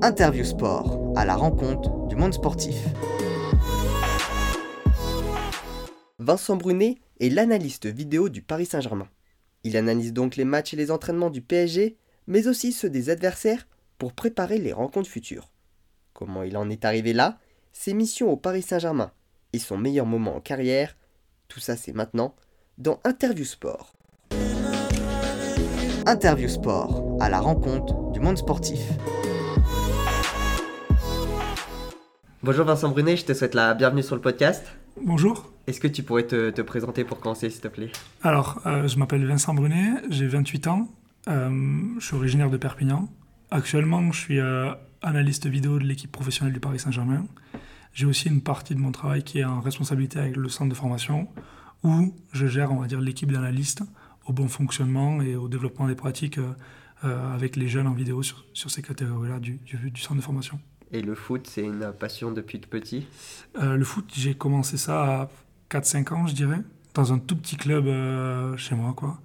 Interview Sport, à la rencontre du monde sportif. Vincent Brunet est l'analyste vidéo du Paris Saint-Germain. Il analyse donc les matchs et les entraînements du PSG, mais aussi ceux des adversaires pour préparer les rencontres futures. Comment il en est arrivé là, ses missions au Paris Saint-Germain et son meilleur moment en carrière, tout ça c'est maintenant dans Interview Sport. Interview Sport, à la rencontre du monde sportif. Bonjour Vincent Brunet, je te souhaite la bienvenue sur le podcast. Bonjour. Est-ce que tu pourrais te, présenter pour commencer, s'il te plaît? Alors, euh, je m'appelle Vincent Brunet, j'ai 28 ans, euh, je suis originaire de Perpignan. Actuellement, je suis euh, analyste vidéo de l'équipe professionnelle du Paris Saint-Germain. J'ai aussi une partie de mon travail qui est en responsabilité avec le centre de formation, où je gère, on va dire, l'équipe d'analystes au bon fonctionnement et au développement des pratiques avec les jeunes en vidéo sur, ces catégories-là du centre de formation. Et le foot, c'est une passion depuis tout petit euh, Le foot, j'ai commencé ça à 4-5 ans, je dirais, dans un tout petit club euh, chez moi. Quoi.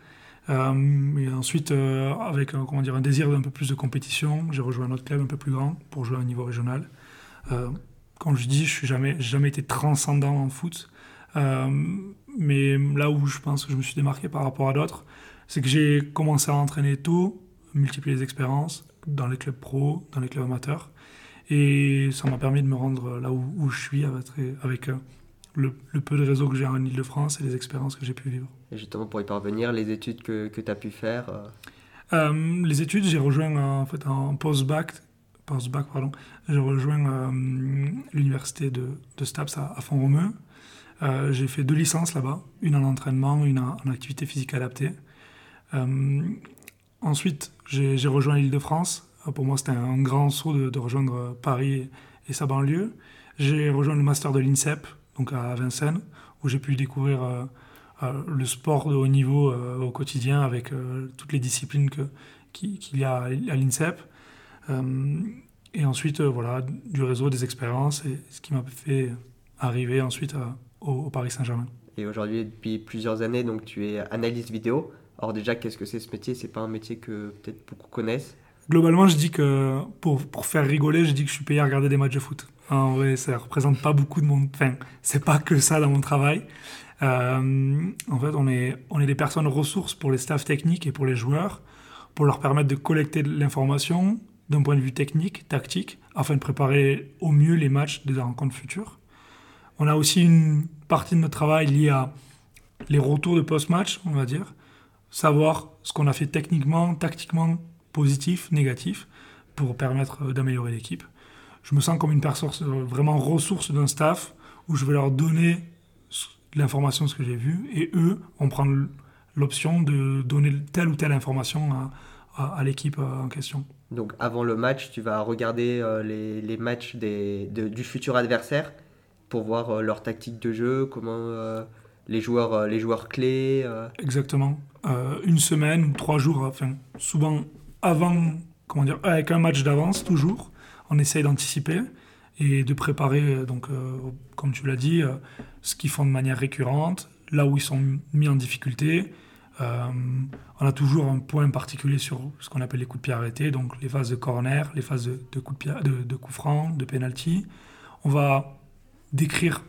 Euh, et ensuite, avec comment dire, un désir d'un peu plus de compétition, j'ai rejoint un autre club un peu plus grand pour jouer à un niveau régional. comme je dis, je n'ai jamais, jamais été transcendant en foot. mais là où je pense que je me suis démarqué par rapport à d'autres, c'est que j'ai commencé à entraîner tôt, multiplier les expériences dans les clubs pro, dans les clubs amateurs. Et ça m'a permis de me rendre là où, je suis avec, euh, le, peu de réseau que j'ai en Ile-de-France et les expériences que j'ai pu vivre. Et justement, pour y parvenir, les études que, que tu as pu faire euh, euh, Les études, j'ai rejoint en, fait, en post-bac, post-bac pardon, j'ai rejoint l'université de, de, Staps à, Font-Romeu. j'ai fait deux licences là-bas, une en entraînement, une en, en activité physique adaptée. ensuite, j'ai rejoint l'Île-de-France pour moi, c'était un grand saut de, rejoindre Paris et sa banlieue. J'ai rejoint le master de l'INSEP, donc à Vincennes, où j'ai pu découvrir euh, euh, le sport de haut niveau euh, au quotidien avec toutes les disciplines qu'il y a à l'INSEP. et ensuite, voilà, du réseau, des expériences, et ce qui m'a fait arriver ensuite au, Paris Saint-Germain. Et aujourd'hui, depuis plusieurs années, donc tu es analyste vidéo. Alors déjà, qu'est-ce que c'est ce métier? C'est pas un métier que peut-être beaucoup connaissent? Globalement, je dis que pour, pour, faire rigoler, je dis que je suis payé à regarder des matchs de foot. En vrai, ça représente pas beaucoup de mon. Enfin, c'est pas que ça dans mon travail. Euh, en fait, on est, on est des personnes ressources pour les staffs techniques et pour les joueurs, pour leur permettre de collecter de l'information d'un point de vue technique, tactique, afin de préparer au mieux les matchs des rencontres futures. On a aussi une partie de notre travail liée à les retours de post-match, on va dire, savoir ce qu'on a fait techniquement, tactiquement, positif, négatif, pour permettre euh, d'améliorer l'équipe. Je me sens comme une personne euh, vraiment ressource d'un staff où je vais leur donner l'information, ce que j'ai vu, et eux vont prendre l'option de donner telle ou telle information à, à, l'équipe euh, en question. Donc avant le match, tu vas regarder les, les, matchs des, du futur adversaire pour voir leur tactique de jeu, comment les, joueurs, les joueurs clés. Exactement. une semaine ou trois jours, enfin souvent avant, comment dire, avec un match d'avance toujours. On essaye d'anticiper et de préparer, donc, euh, comme tu l'as dit, euh, ce qu'ils font de manière récurrente, là où ils sont mis en difficulté. Euh, on a toujours un point particulier sur ce qu'on appelle les coups de pied arrêtés, donc les phases de corner, les phases de, coups de, de coups francs, de penalty. On va décrire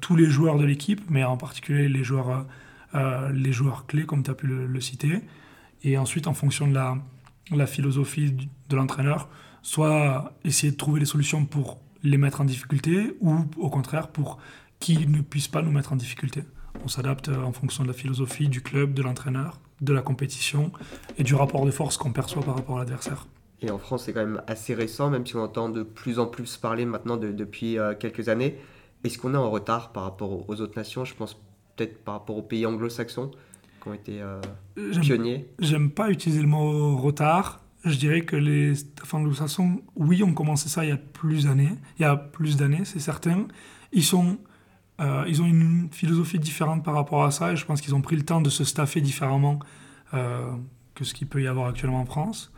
tous les joueurs de l'équipe, mais en particulier les joueurs, les joueurs clés, comme tu as pu le, citer. Et ensuite, en fonction de la, la philosophie de l'entraîneur, soit essayer de trouver les solutions pour les mettre en difficulté ou au contraire pour qu'ils ne puissent pas nous mettre en difficulté. On s'adapte euh, en fonction de la philosophie du club, de l'entraîneur, de la compétition et du rapport de force qu'on perçoit par rapport à l'adversaire. Et en France, c'est quand même assez récent, même si on entend de plus en plus parler maintenant depuis euh, quelques années. Est-ce qu'on est en retard par rapport aux autres nations? Je pense peut-être par rapport aux pays anglo-saxons qui ont été euh, pionniers J'aime pas utiliser le mot retard. Je dirais que les anglo-saxons, oui, ont commencé ça il y a plus d'années. Il y a plus d'années, c'est certain. Ils, sont, euh, ils ont une philosophie différente par rapport à ça et je pense qu'ils ont pris le temps de se staffer différemment euh, que ce qu'il peut y avoir actuellement en France.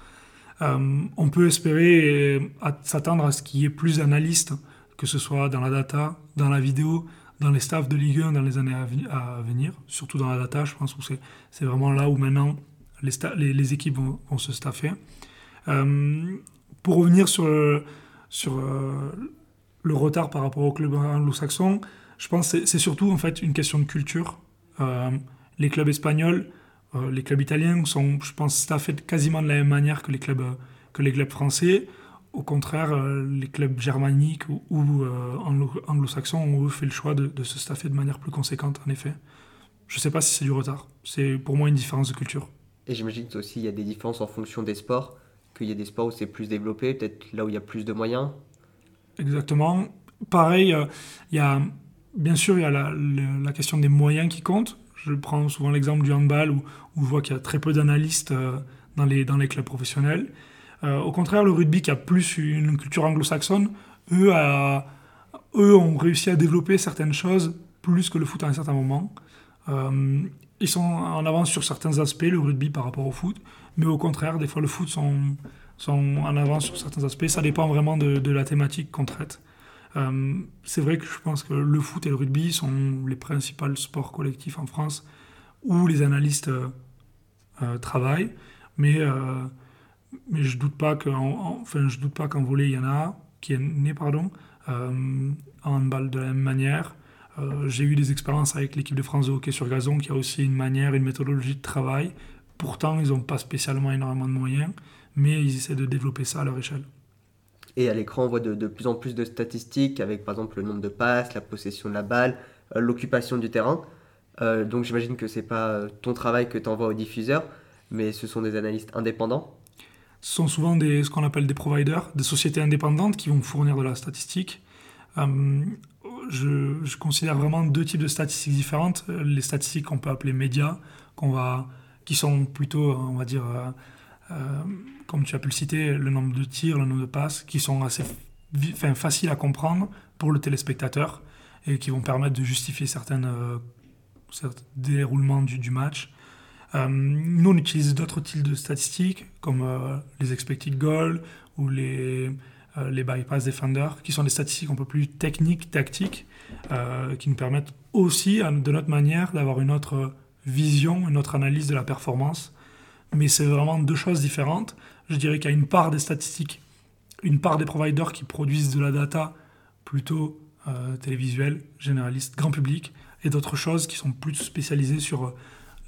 on peut espérer s'attendre à ce qu'il y ait plus d'analystes, que ce soit dans la data, dans la vidéo, dans les staffs de Ligue 1 dans les années à, venir, surtout dans la data, je pense que c'est vraiment là où maintenant les, les, équipes vont, se staffer. Euh, pour revenir sur, le, sur le retard par rapport au club anglo-saxon, je pense que c'est surtout en fait une question de culture. les clubs espagnols, les clubs italiens sont, je pense, staffés quasiment de la même manière que les clubs, que les clubs français. Au contraire, euh, les clubs germaniques ou, euh, anglo-saxons ont fait le choix de, se staffer de manière plus conséquente, en effet. Je ne sais pas si c'est du retard. C'est pour moi une différence de culture. Et j'imagine aussi il y a des différences en fonction des sports, qu'il y a des sports où c'est plus développé, peut-être là où il y a plus de moyens. Exactement. Pareil, euh, il y a, bien sûr, il y a la, question des moyens qui comptent. Je prends souvent l'exemple du handball où, où, je vois qu'il y a très peu d'analystes dans, les, dans les clubs professionnels. Euh, au contraire, le rugby qui a plus une culture anglo-saxonne, eux, ont réussi à développer certaines choses plus que le foot à un certain moment. Euh, ils sont en avance sur certains aspects, le rugby par rapport au foot, mais au contraire, des fois le foot sont, sont en avance sur certains aspects. Ça dépend vraiment de, la thématique qu'on traite. Euh, c'est vrai que je pense que le foot et le rugby sont les principaux sports collectifs en France où les analystes travaillent, mais mais je doute pas je doute pas qu'en volet il y en a qui est né pardon euh, en handball de la même manière. Euh, j'ai eu des expériences avec l'équipe de France de hockey sur gazon qui a aussi une manière, une méthodologie de travail. Pourtant, ils n'ont pas spécialement énormément de moyens, mais ils essaient de développer ça à leur échelle. Et à l'écran, on voit de, plus en plus de statistiques avec par exemple le nombre de passes, la possession de la balle, euh, l'occupation du terrain. donc j'imagine que c'est pas ton travail que tu envoies aux diffuseurs, mais ce sont des analystes indépendants ce sont souvent des, ce qu'on appelle des providers, des sociétés indépendantes qui vont fournir de la statistique. Euh, je, considère vraiment deux types de statistiques différentes. Les statistiques qu'on peut appeler médias, va, qui sont plutôt, on va dire, euh, euh, comme tu as pu le citer, le nombre de tirs, le nombre de passes, qui sont assez faciles à comprendre pour le téléspectateur et qui vont permettre de justifier certains déroulements du match. Euh, nous, on utilise d'autres types de statistiques, comme euh, les expected goals ou les, euh, les bypass defenders, qui sont des statistiques un peu plus techniques, tactiques, qui nous permettent aussi, de notre manière, d'avoir une autre vision, une autre analyse de la performance. Mais c'est vraiment deux choses différentes. Je dirais qu'il y a une part des statistiques, une part des providers qui produisent de la data plutôt télévisuelle, généraliste, grand public, et d'autres choses qui sont plus spécialisées sur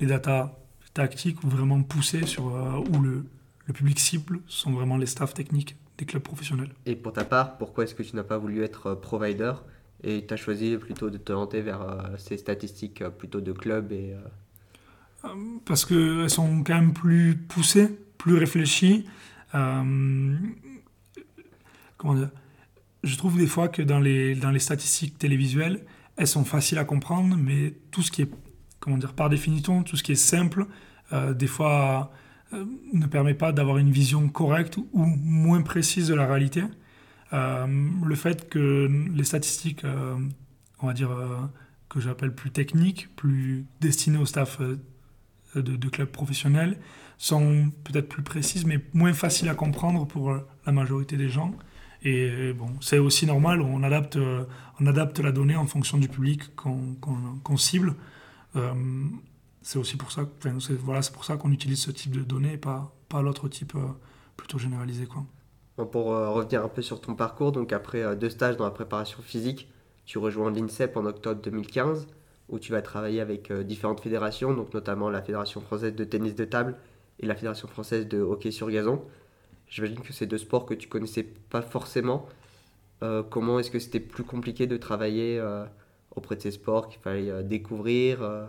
les data tactique ou vraiment poussé sur euh, où le, le, public cible sont vraiment les staffs techniques des clubs professionnels. Et pour ta part, pourquoi est-ce que tu n'as pas voulu être euh, provider et tu as choisi plutôt de te orienter vers euh, ces statistiques plutôt de clubs et parce qu'elles sont quand même plus poussées, plus réfléchies. comment dire? Je trouve des fois que dans les, dans les statistiques télévisuelles, elles sont faciles à comprendre, mais tout ce qui est comment dire, par définition, tout ce qui est simple, euh, des fois, euh, ne permet pas d'avoir une vision correcte ou moins précise de la réalité. Euh, le fait que les statistiques, on va dire, que j'appelle plus techniques, plus destinées au staff de, clubs professionnels, sont peut-être plus précises, mais moins faciles à comprendre pour la majorité des gens. Et bon, c'est aussi normal, on adapte, on adapte la donnée en fonction du public qu'on cible. Euh, c'est aussi pour ça, c'est, pour ça qu'on utilise ce type de données et pas, pas l'autre type euh, plutôt généralisé. Quoi. pour euh, revenir un peu sur ton parcours, donc après deux stages dans la préparation physique, tu rejoins l'INSEP en octobre 2015, où tu vas travailler avec différentes fédérations, donc notamment la Fédération française de tennis de table et la Fédération française de hockey sur gazon. J'imagine que c'est deux sports que tu connaissais pas forcément. comment est-ce que c'était plus compliqué de travailler auprès de ces sports qu'il fallait euh, découvrir euh.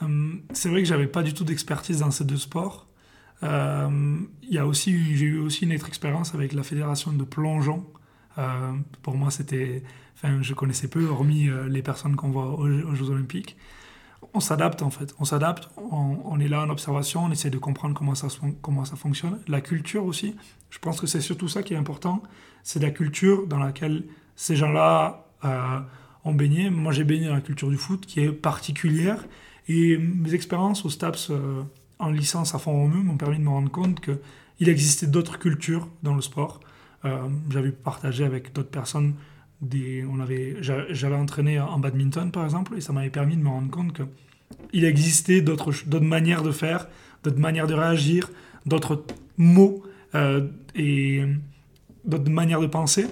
hum, C'est vrai que j'avais pas du tout d'expertise dans ces deux sports. Euh, aussi, j'ai eu aussi une autre expérience avec la fédération de plongeon. pour moi, c'était, enfin, je connaissais peu, hormis les personnes qu'on voit aux, Jeux Olympiques. On s'adapte en fait, on s'adapte, on, est là en observation, on essaie de comprendre comment ça, comment ça fonctionne. La culture aussi, je pense que c'est surtout ça qui est important, c'est la culture dans laquelle ces gens-là ont baigné. Moi, j'ai baigné dans la culture du foot qui est particulière. Et mes expériences au STAPS euh, en licence à fond Romeu m'ont permis de me rendre compte qu'il existait d'autres cultures dans le sport. Euh, j'avais partagé avec d'autres personnes. Des, on avait, j'avais entraîné en badminton, par exemple, et ça m'avait permis de me rendre compte qu'il existait d'autres, d'autres manières de faire, d'autres manières de réagir, d'autres mots. Euh, et d'autres manières de penser.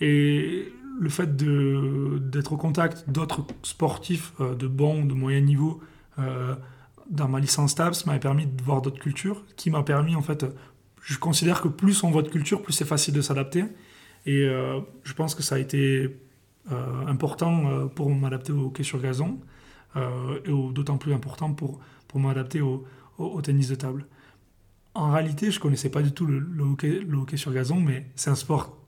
Et le fait d'être au contact d'autres sportifs euh, de bon, de moyen niveau euh, dans ma licence TAPS m'a permis de voir d'autres cultures, qui m'a permis en fait, je considère que plus on voit de culture, plus c'est facile de s'adapter. Et euh, je pense que ça a été important pour m'adapter au hockey sur gazon, et d'autant plus important pour, pour m'adapter au, tennis de table. En réalité, je connaissais pas du tout le, hockey, le hockey sur gazon, mais c'est un sport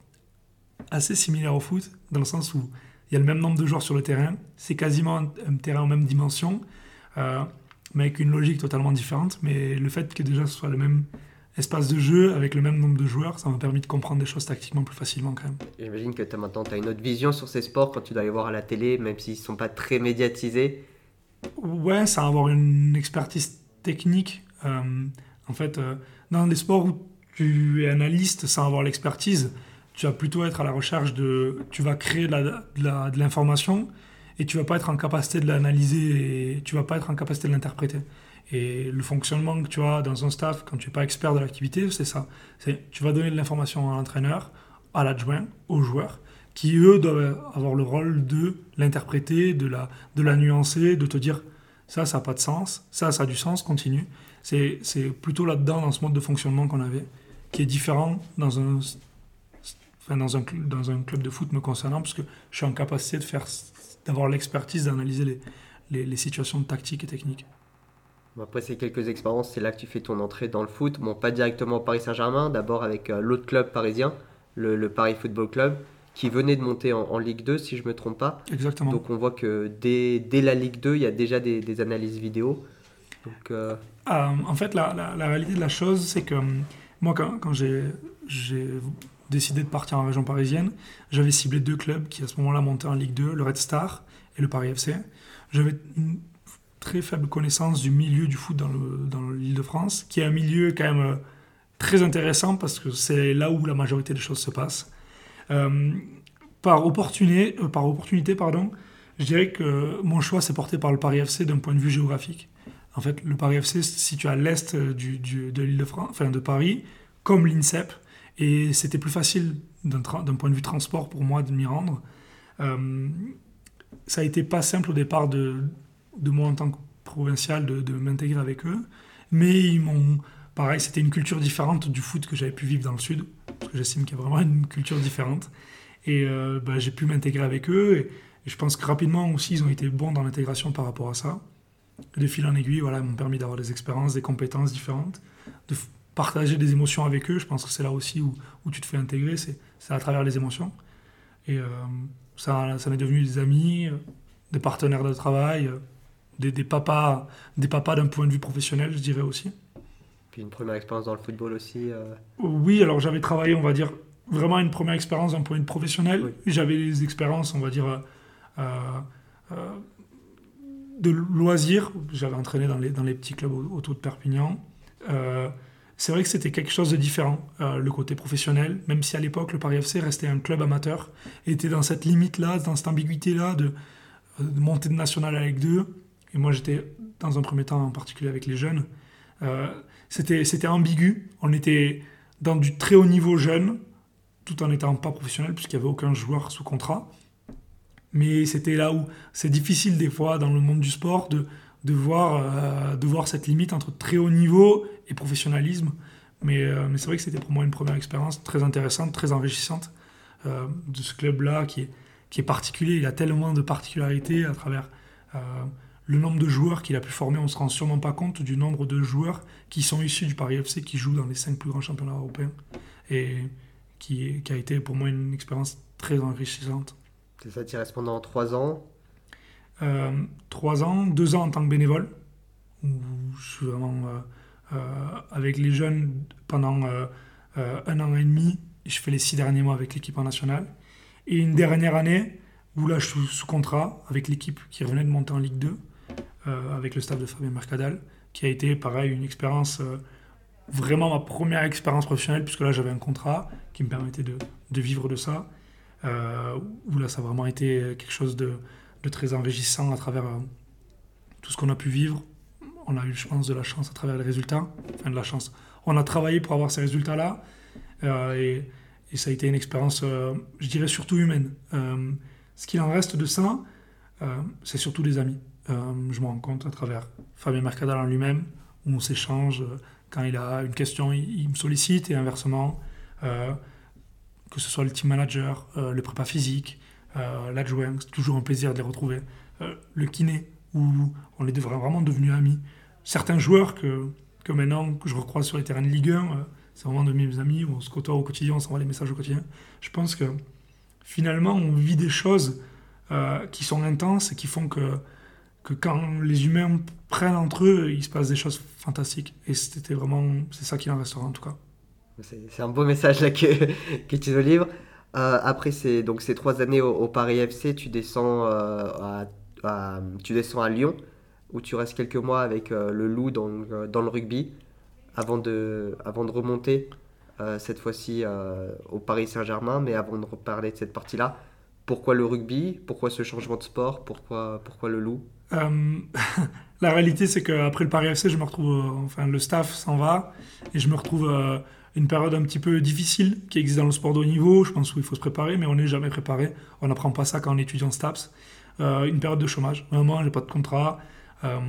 assez similaire au foot, dans le sens où il y a le même nombre de joueurs sur le terrain, c'est quasiment un, terrain en même dimension, euh, mais avec une logique totalement différente. Mais le fait que déjà ce soit le même espace de jeu avec le même nombre de joueurs, ça m'a permis de comprendre des choses tactiquement plus facilement quand même. J'imagine que as maintenant tu as une autre vision sur ces sports quand tu dois les voir à la télé, même s'ils ne sont pas très médiatisés. Ouais, ça avoir une expertise technique. Euh, en fait, euh, dans des sports où tu es analyste sans avoir l'expertise, tu vas plutôt être à la recherche de. Tu vas créer de l'information et tu vas pas être en capacité de l'analyser et tu vas pas être en capacité de l'interpréter. Et le fonctionnement que tu as dans un staff quand tu n'es pas expert de l'activité, c'est ça. Tu vas donner de l'information à l'entraîneur, à l'adjoint, aux joueurs, qui eux doivent avoir le rôle de l'interpréter, de la, de la nuancer, de te dire ça, ça n'a pas de sens, ça, ça a du sens, continue. C'est plutôt là-dedans, dans ce mode de fonctionnement qu'on avait, qui est différent dans un dans, un, dans un club de foot me concernant, parce que je suis en capacité de faire, d'avoir l'expertise d'analyser les, les, les, situations tactiques et techniques. Après ces quelques expériences, c'est là que tu fais ton entrée dans le foot. Bon, pas directement au Paris Saint-Germain, d'abord avec euh, l'autre club parisien, le, le, Paris Football Club, qui venait de monter en, Ligue 2, si je ne me trompe pas. Exactement. Donc on voit que dès, dès la Ligue 2, il y a déjà des, des analyses vidéo. Donc, euh, euh, en fait, la, la, la, réalité de la chose, c'est que moi, quand, quand j'ai décidé de partir en région parisienne, j'avais ciblé deux clubs qui à ce moment-là montaient en Ligue 2, le Red Star et le Paris FC. J'avais une très faible connaissance du milieu du foot dans l'île de France, qui est un milieu quand même euh, très intéressant parce que c'est là où la majorité des choses se passent. Euh, par, opportunité, euh, par opportunité, pardon, je dirais que mon choix s'est porté par le Paris FC d'un point de vue géographique. En fait, le Paris FC se situe à l'est de l'île de, France, enfin de Paris, comme l'INSEP, et c'était plus facile d'un point de vue transport pour moi de m'y rendre. Euh, ça a été pas simple au départ de, moi en tant que provincial de, m'intégrer avec eux, mais ils m'ont, pareil, c'était une culture différente du foot que j'avais pu vivre dans le sud, que j'estime qu'il y a vraiment une culture différente. Et euh, bah, j'ai pu m'intégrer avec eux, et, je pense que rapidement aussi, ils ont été bons dans l'intégration par rapport à ça. de fil en aiguille, voilà, m'ont permis d'avoir des expériences, des compétences différentes, partager des émotions avec eux. Je pense que c'est là aussi où, où, tu te fais intégrer, c'est à travers les émotions. Et euh, ça, ça est devenu des amis, euh, des partenaires de travail, euh, des, des papas d'un point de vue professionnel, je dirais aussi. Puis une première expérience dans le football aussi Oui, alors j'avais travaillé, on va dire, vraiment une première expérience d'un point de vue professionnel. J'avais des expériences, on va dire, de loisirs. J'avais entraîné dans les, dans les petits clubs autour de Perpignan c'est vrai que c'était quelque chose de différent, euh, le côté professionnel, même si à l'époque le Paris FC restait un club amateur, était dans cette limite-là, dans cette ambiguïté-là de, euh, monter de national Ligue 2. Et moi j'étais dans un premier temps en particulier avec les jeunes. Euh, c'était, c'était ambigu, on était dans du très haut niveau jeune, tout en n'étant pas professionnel, puisqu'il n'y avait aucun joueur sous contrat. Mais c'était là où c'est difficile des fois dans le monde du sport de, de voir, euh, de voir cette limite entre très haut niveau et professionnalisme. Mais, euh, mais c'est vrai que c'était pour moi une première expérience très intéressante, très enrichissante euh, de ce club-là qui est, qui est particulier. Il a tellement de particularités à travers le nombre de joueurs qu'il a pu former. On ne se rend sûrement pas compte du nombre de joueurs qui sont issus du Paris FC, qui jouent dans les cinq plus grands championnats européens. Et qui, qui a été pour moi une expérience très enrichissante. C'est ça, tu restes pendant trois ans trois ans, deux ans en tant que bénévole, où je suis vraiment euh, euh, avec les jeunes pendant un an et demi. Je fais les six derniers mois avec l'équipe en nationale. Et une dernière année où là je suis sous contrat avec l'équipe qui revenait de monter en Ligue 2, avec le staff de Fabien Mercadal, qui a été pareil une expérience vraiment ma première expérience professionnelle, puisque là j'avais un contrat qui me permettait de, vivre de ça, où là ça a vraiment été quelque chose de, très enrichissant à travers euh, tout ce qu'on a pu vivre. On a eu, je pense, de la chance à travers les résultats. Enfin, de la chance. On a travaillé pour avoir ces résultats-là. Euh, et, ça a été une expérience, je dirais, surtout humaine. ce qu'il en reste de ça, c'est surtout des amis. je me rends compte à travers Fabien Mercadal en lui-même, où on s'échange. Quand il a une question, il, me sollicite et inversement, que ce soit le team manager, le prépa physique, l'adjoint, c'est toujours un plaisir de les retrouver. le kiné, où on est vraiment devenus amis. Certains joueurs que, que maintenant que je recroise sur les terrains de Ligue 1, euh, c'est vraiment de mes amis, on se côtoie au quotidien, on s'envoie des messages au quotidien. Je pense que finalement, on vit des choses euh, qui sont intenses et qui font que, que quand les humains prennent entre eux, il se passe des choses fantastiques. Et c'était vraiment, c'est ça qui en restera en tout cas. C'est un beau message là que, que tu nous livres. Euh, après ces, donc ces trois années au, Paris FC, tu descends à tu descends à Lyon, où tu restes quelques mois avec euh, le loup dans, le rugby, avant de, avant de remonter euh, cette fois-ci euh, au Paris Saint-Germain. Mais avant de reparler de cette partie-là, pourquoi le rugby? Pourquoi ce changement de sport? Pourquoi, pourquoi le loup? La réalité, c'est qu'après le Paris FC, je me retrouve, enfin, le staff s'en va et je me retrouve une période un petit peu difficile qui existe dans le sport de haut niveau. Je pense qu'il faut se préparer, mais on n'est jamais préparé. On n'apprend pas ça quand on est étudiant STAPS. Euh, une période de chômage. Vraiment, j'ai pas de contrat. Euh,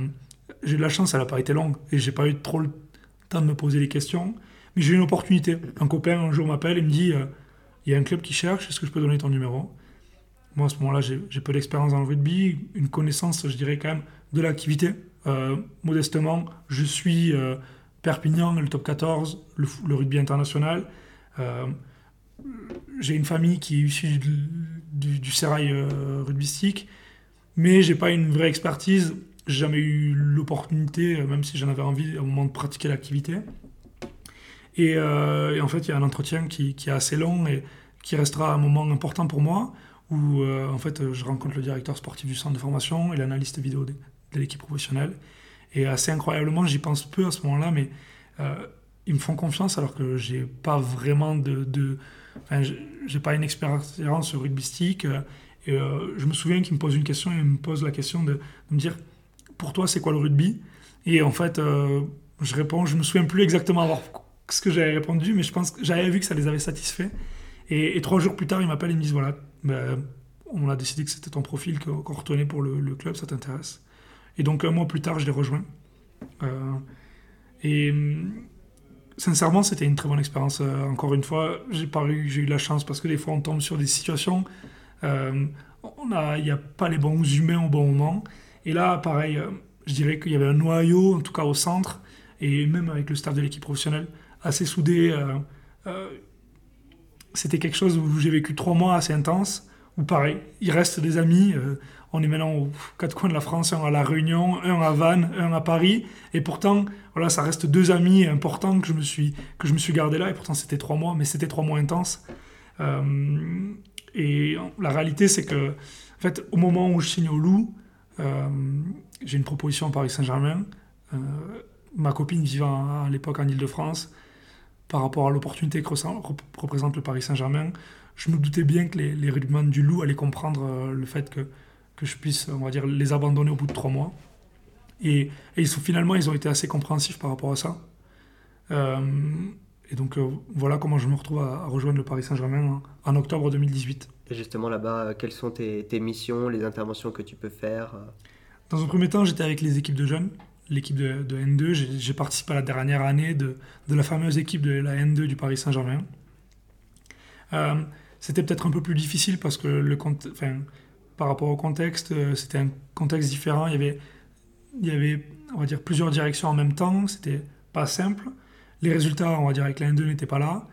j'ai de la chance, elle n'a pas été longue et j'ai pas eu trop le temps de me poser des questions. Mais j'ai eu une opportunité. Un copain un jour m'appelle et me dit euh, il y a un club qui cherche, est-ce que je peux donner ton numéro? Moi, à ce moment-là, j'ai peu d'expérience dans le rugby, une connaissance, je dirais quand même, de l'activité. modestement, je suis Perpignan, le top 14, le, rugby international. j'ai une famille qui est issue du, du, du sérail rugbystique mais j'ai pas une vraie expertise. J'ai jamais eu l'opportunité, euh, même si j'en avais envie au moment de pratiquer l'activité. Et, euh, en fait, il y a un entretien qui, est assez long et qui restera un moment important pour moi, où euh, en fait, je rencontre le directeur sportif du centre de formation et l'analyste vidéo de, l'équipe professionnelle. Et assez incroyablement, j'y pense peu à ce moment-là, mais ils me font confiance alors que j'ai pas vraiment de, de j'ai pas une expérience rugbystique et euh, je me souviens qu'il me pose une question, et il me pose la question de, me dire Pour toi, c'est quoi le rugby? Et en fait, euh, je réponds, je me souviens plus exactement avoir ce que j'avais répondu, mais je pense j'avais vu que ça les avait satisfaits. Et, trois jours plus tard, ils m'appellent et me disent Voilà, ben, on a décidé que c'était ton profil qu'on retenait pour le, club, ça t'intéresse. Et donc, un mois plus tard, je les rejoins. Euh, et sincèrement, c'était une très bonne expérience. encore une fois, j'ai eu, eu la chance parce que des fois, on tombe sur des situations euh, il n'y a pas les bons humains au bon moment. Et là, pareil, euh, je dirais qu'il y avait un noyau, en tout cas au centre, et même avec le staff de l'équipe professionnelle, assez soudé. Euh, c'était quelque chose où j'ai vécu trois mois assez intenses, où pareil, il reste des amis. On est maintenant aux quatre coins de la France, un à La Réunion, un à Vannes, un à Paris. Et pourtant, voilà, ça reste deux amis importants que je me suis, que je me suis gardé là. Et pourtant, c'était trois mois, mais c'était trois mois intenses. Et la réalité, c'est que, en fait, au moment où je signe au Loup, euh, j'ai une proposition à Paris Saint-Germain. Euh, ma copine vivant à, l'époque en Ile-de-France, par rapport à l'opportunité que représente le Paris Saint-Germain, je me doutais bien que les, les du Loup allaient comprendre euh, le fait que, que je puisse, on va dire, les abandonner au bout de trois mois. Et, et ils sont, finalement, ils ont été assez compréhensifs par rapport à ça. Et donc euh, voilà comment je me retrouve à, rejoindre le Paris Saint-Germain en, octobre 2018. Et justement là-bas, euh, quelles sont tes, missions, les interventions que tu peux faire euh? Dans un premier temps, j'étais avec les équipes de jeunes, l'équipe de, N2. J'ai participé à la dernière année de, de, la fameuse équipe de la N2 du Paris Saint-Germain. c'était peut-être un peu plus difficile parce que le enfin, par rapport au contexte, c'était un contexte différent. Il y avait, il y avait, on va dire, plusieurs directions en même temps. C'était pas simple les résultats, on va dire, avec la N2 n'étaient pas là.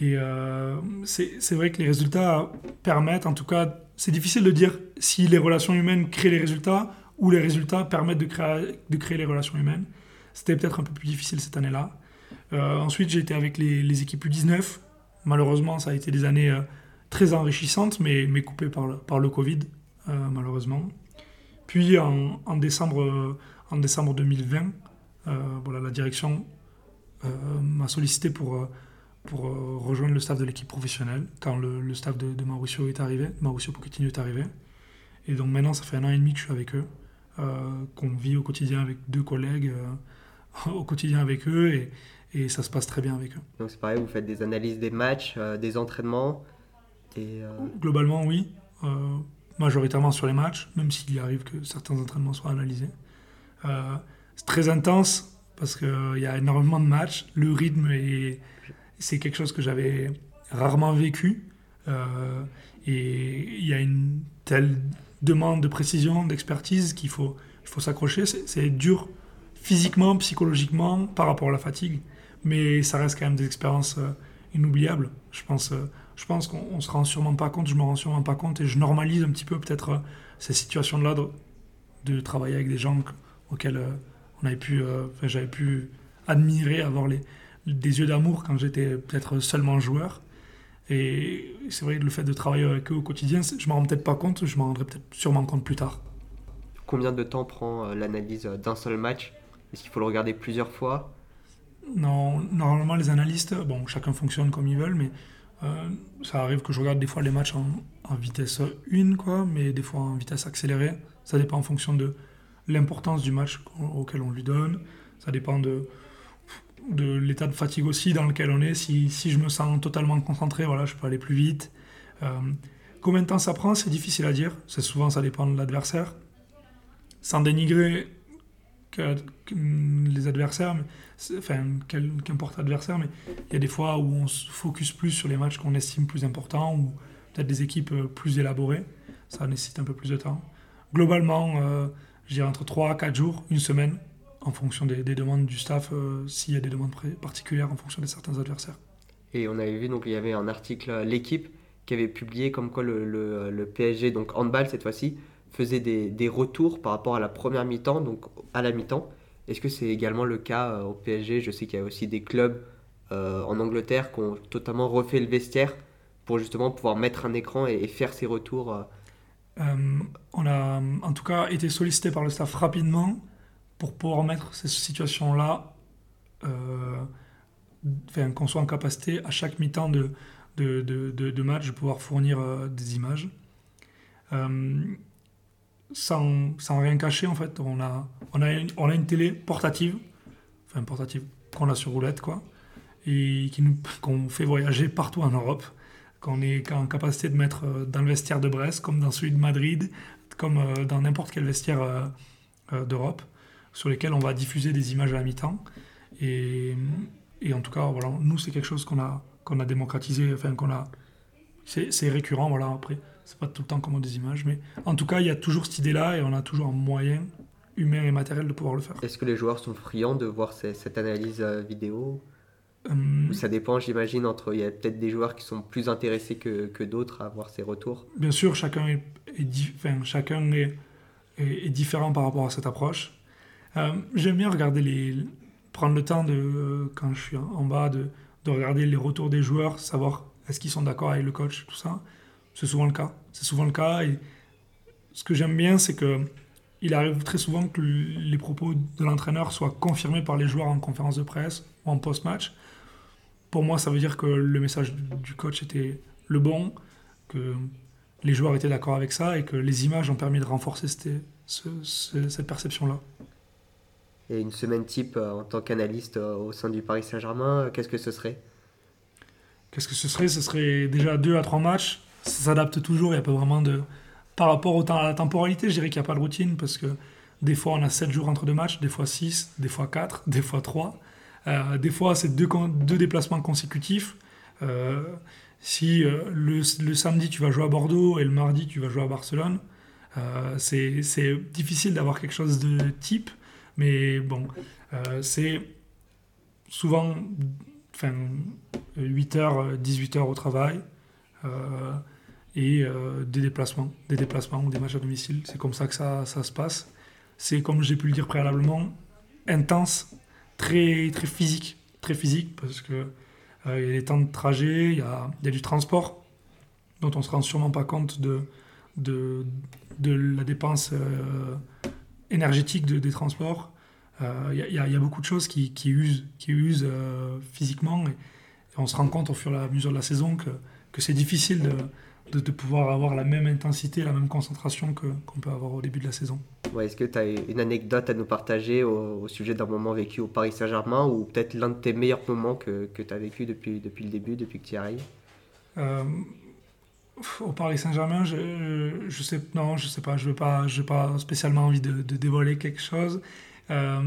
Et euh, c'est vrai que les résultats permettent, en tout cas, c'est difficile de dire si les relations humaines créent les résultats ou les résultats permettent de créer, de créer les relations humaines. C'était peut-être un peu plus difficile cette année-là. Euh, ensuite, j'ai été avec les, équipes U19. Malheureusement, ça a été des années euh, très enrichissantes, mais, mais coupées par par le Covid, malheureusement. Puis en, en, décembre, en décembre 2020, voilà, la direction euh, m'a sollicité pour, euh, pour euh, rejoindre le staff de l'équipe professionnelle quand le, staff de, Mauricio est arrivé, Mauricio Pochettino est arrivé. Et donc maintenant, ça fait un an et demi que je suis avec eux, qu'on vit au quotidien avec deux collègues, au quotidien avec eux. Et, et ça se passe très bien avec eux. Donc c'est pareil, vous faites des analyses des matchs, des entraînements et, Globalement, oui. Majoritairement sur les matchs, même s'il arrive que certains entraînements soient analysés. c'est très intense parce qu'il y a énormément de matchs. Le rythme, c'est quelque chose que j'avais rarement vécu. Euh, et il y a une telle demande de précision, d'expertise qu'il faut, s'accrocher. C'est dur physiquement, psychologiquement, par rapport à la fatigue. Mais ça reste quand même des expériences euh, inoubliables. Je pense, euh, je pense qu'on ne se rend sûrement pas compte, je me rends sûrement pas compte, et je normalise un petit peu peut-être ces situations-là de, de, travailler avec des gens auxquels on avait pu, j'avais pu admirer, avoir les, des yeux d'amour quand j'étais peut-être seulement joueur. Et c'est vrai que le fait de travailler avec eux au quotidien, je ne m'en rends peut-être pas compte, je m'en rendrai peut-être sûrement compte plus tard. Combien de temps prend euh, l'analyse euh, d'un seul match? Est-ce qu'il faut le regarder plusieurs fois? Non, normalement les analystes, bon, chacun fonctionne comme ils veulent, mais euh, ça arrive que je regarde des fois les matchs en, vitesse 1, quoi, mais des fois en vitesse accélérée. Ça dépend en fonction de l'importance du match auquel on lui donne. Ça dépend de, de l'état de fatigue aussi dans lequel on est. Si, si, je me sens totalement concentré, voilà, je peux aller plus vite. Euh, combien de temps ça prend, c'est difficile à dire. C'est souvent, ça dépend de l'adversaire. Sans dénigrer que, les adversaires, mais, enfin, qu'importe l'adversaire, mais il y a des fois où on se focus plus sur les matchs qu'on estime plus importants ou peut-être des équipes euh, plus élaborées. Ça nécessite un peu plus de temps. Globalement, euh, dirais entre 3 à 4 jours, une semaine, en fonction des, demandes du staff, euh, s'il y a des demandes particulières en fonction de certains adversaires. Et on avait vu, donc il y avait un article, l'équipe, qui avait publié comme quoi le, le, PSG, donc handball cette fois-ci, faisait des, des, retours par rapport à la première mi-temps, donc à la mi-temps. Est-ce que c'est également le cas euh, au PSG Je sais qu'il y a aussi des clubs euh, en Angleterre qui ont totalement refait le vestiaire pour justement pouvoir mettre un écran et, faire ces retours. on a en tout cas été sollicité par le staff rapidement pour pouvoir mettre ces situations-là, euh, qu'on soit en capacité à chaque mi-temps de, de, de, de, match de pouvoir fournir euh, des images. Euh, sans, sans, rien cacher, en fait, on a, on a, une, on a une télé portative, enfin portative, qu'on a sur roulette, quoi, et qu'on fait voyager partout en Europe, qu'on est en capacité de mettre dans le vestiaire de Brest, comme dans celui de Madrid, comme dans n'importe quel vestiaire d'Europe sur lesquels on va diffuser des images à la mi-temps. Et, et, en tout cas, voilà, nous, c'est quelque chose qu'on a, qu'on a démocratisé, enfin, qu'on a. C'est récurrent, voilà, après. C'est pas tout le temps comme des images, mais en tout cas, il y a toujours cette idée-là et on a toujours un moyen humain et matériel de pouvoir le faire. Est-ce que les joueurs sont friands de voir cette analyse euh, vidéo? Hum. Ça dépend, j'imagine, entre. Il y a peut-être des joueurs qui sont plus intéressés que, que d'autres à voir ces retours? Bien sûr, chacun est, enfin, chacun est, est, différent par rapport à cette approche. Euh, j'aime bien regarder les, prendre le temps de, euh, quand je suis en bas, de, de regarder les retours des joueurs, savoir est-ce qu'ils sont d'accord avec le coach, tout ça. C'est souvent le cas. C'est souvent le cas. Et ce que j'aime bien, c'est que il arrive très souvent que les propos de l'entraîneur soient confirmés par les joueurs en conférence de presse ou en post-match. Pour moi, ça veut dire que le message du coach était le bon, que les joueurs étaient d'accord avec ça et que les images ont permis de renforcer cette, cette perception-là. Et une semaine type euh, en tant qu'analyste euh, au sein du Paris Saint-Germain, euh, qu'est-ce que ce serait? Qu'est-ce que ce serait? Ce serait déjà deux à trois matchs. Ça s'adapte toujours, il n'y a pas vraiment de... Par rapport au temps, à la temporalité, je dirais qu'il n'y a pas de routine parce que des fois on a sept jours entre deux matchs, des fois six, des fois quatre, des fois trois. des fois c'est deux, déplacements consécutifs. si le, le, samedi tu vas jouer à Bordeaux et le mardi tu vas jouer à Barcelone, c'est difficile d'avoir quelque chose de type. Mais bon, euh, c'est souvent enfin, 8h, 18h au travail euh, et euh, des déplacements, des déplacements ou des matchs à domicile. C'est comme ça que ça, ça se passe. C'est, comme j'ai pu le dire préalablement, intense, très, très physique. Très physique parce que il y a des temps de trajet, il y a, y a, du transport dont on se rend sûrement pas compte de, de, de la dépense énergétique des transports. Il euh, y, a beaucoup de choses qui, qui usent, qui usent euh, physiquement. Et, on se rend compte au fur et à mesure de la saison que, que c'est difficile de, de, pouvoir avoir la même intensité, la même concentration qu'on peut avoir au début de la saison. Ouais, Est-ce que tu as une anecdote à nous partager au, sujet d'un moment vécu au Paris Saint-Germain ou peut-être l'un de tes meilleurs moments que, que tu as vécu depuis, depuis le début, depuis que tu y arrives? Euh, Au Paris Saint-Germain, je, je, sais, non, je sais pas, je n'ai pas, pas spécialement envie de, de dévoiler quelque chose. Euh,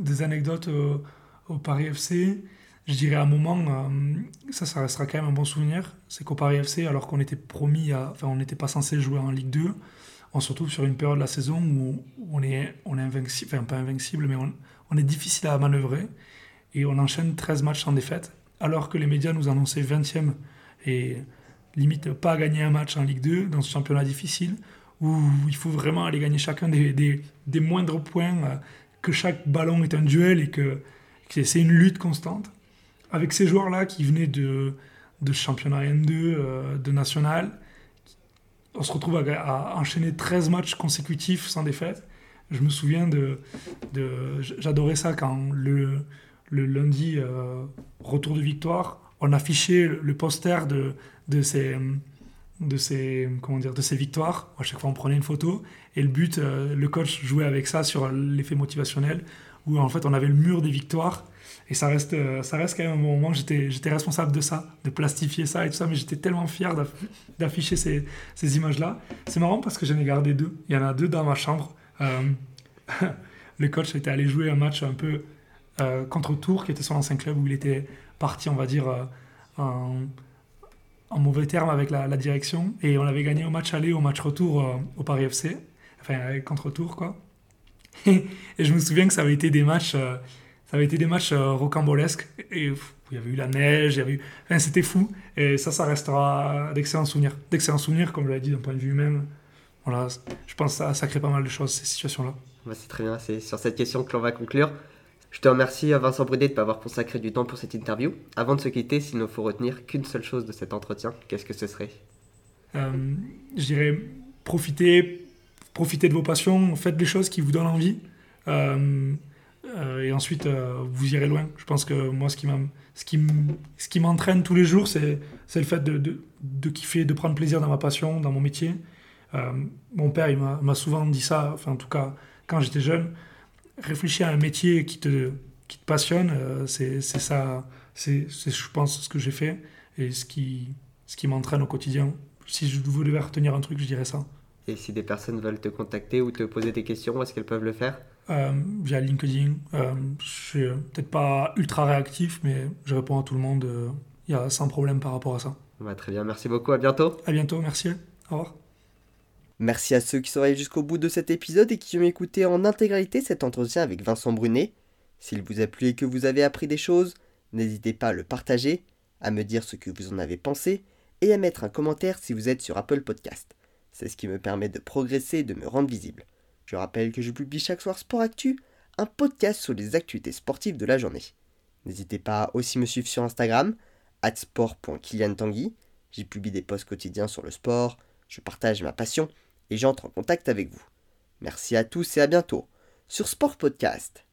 des anecdotes au, au Paris FC je dirais à un moment, euh, ça, ça restera quand même un bon souvenir, c'est qu'au Paris FC, alors qu'on était promis, à, enfin on n'était pas censé jouer en Ligue 2, on se retrouve sur une période de la saison où on est, on est invincible, enfin pas invincible, mais on, est difficile à manœuvrer, et on enchaîne 13 matchs sans défaite, alors que les médias nous annonçaient 20e, et limite pas à gagner un match en Ligue 2 dans ce championnat difficile, où il faut vraiment aller gagner chacun des, des, moindres points, euh, que chaque ballon est un duel et que c'est une lutte constante avec ces joueurs-là qui venaient de, de championnat N2, euh, de national, on se retrouve à, enchaîner 13 matchs consécutifs sans défaite. Je me souviens de. J'adorais ça quand le, le lundi, euh, retour de victoire, on affichait le poster de, de ces. De ces, comment dire, de victoires. À chaque fois, on prenait une photo. Et le but, euh, le coach jouait avec ça sur l'effet motivationnel, où en fait, on avait le mur des victoires et ça reste, euh, ça reste quand même un moment. J'étais, j'étais responsable de ça, de plastifier ça et tout ça, mais j'étais tellement fier d'afficher ces, ces images-là. C'est marrant parce que j'en ai gardé deux. Il y en a deux dans ma chambre. Euh, le coach était allé jouer un match un peu euh, contre Tours, qui était son ancien club, où il était parti, on va dire, en, en, mauvais terme avec la, la, direction. Et on avait gagné au match aller, au match retour au Paris FC, enfin contre Tours, quoi. et je me souviens que ça avait été des matchs ça avait été des matchs euh, rocambolesques. Et il y avait eu la neige, il y avait eu... enfin, c'était fou. Et ça, ça restera d'excellents souvenirs. D'excellents souvenirs, comme je l'ai dit, d'un point de vue humain. Voilà, je pense que ça, ça crée pas mal de choses, ces situations-là. c'est très bien, c'est sur cette question que l'on va conclure. Je te remercie, Vincent Brudet, de m'avoir consacré du temps pour cette interview. Avant de se quitter, s'il ne faut retenir qu'une seule chose de cet entretien, qu'est-ce que ce serait? Euh, Je dirais profitez, profitez de vos passions, faites des choses qui vous donnent envie. Euh, euh, et ensuite, euh, vous irez loin. Je pense que moi, ce qui m'entraîne tous les jours, c'est, le fait de, kiffer, de prendre plaisir dans ma passion, dans mon métier. Mon père, il m'a, souvent dit ça, enfin, en tout cas, quand j'étais jeune. Réfléchir à un métier qui te, passionne, c'est, ça, c'est, je pense, ce que j'ai fait et ce qui, ce qui m'entraîne au quotidien. Si je devais retenir un truc, je dirais ça. Et si des personnes veulent te contacter ou te poser des questions, est-ce qu'elles peuvent le faire? Euh, via LinkedIn. Euh, je suis peut-être pas ultra réactif, mais je réponds à tout le monde. Il euh, y a sans problème par rapport à ça. Bah, très bien, merci beaucoup. À bientôt. À bientôt, merci. Au revoir. Merci à ceux qui sont arrivés jusqu'au bout de cet épisode et qui ont écouté en intégralité cet entretien avec Vincent Brunet. S'il vous a plu et que vous avez appris des choses, n'hésitez pas à le partager, à me dire ce que vous en avez pensé et à mettre un commentaire si vous êtes sur Apple Podcast. C'est ce qui me permet de progresser et de me rendre visible. Je rappelle que je publie chaque soir Sport Actu, un podcast sur les actualités sportives de la journée. N'hésitez pas à aussi me suivre sur Instagram, sport.kiliantangui. J'y publie des posts quotidiens sur le sport, je partage ma passion et j'entre en contact avec vous. Merci à tous et à bientôt sur Sport Podcast.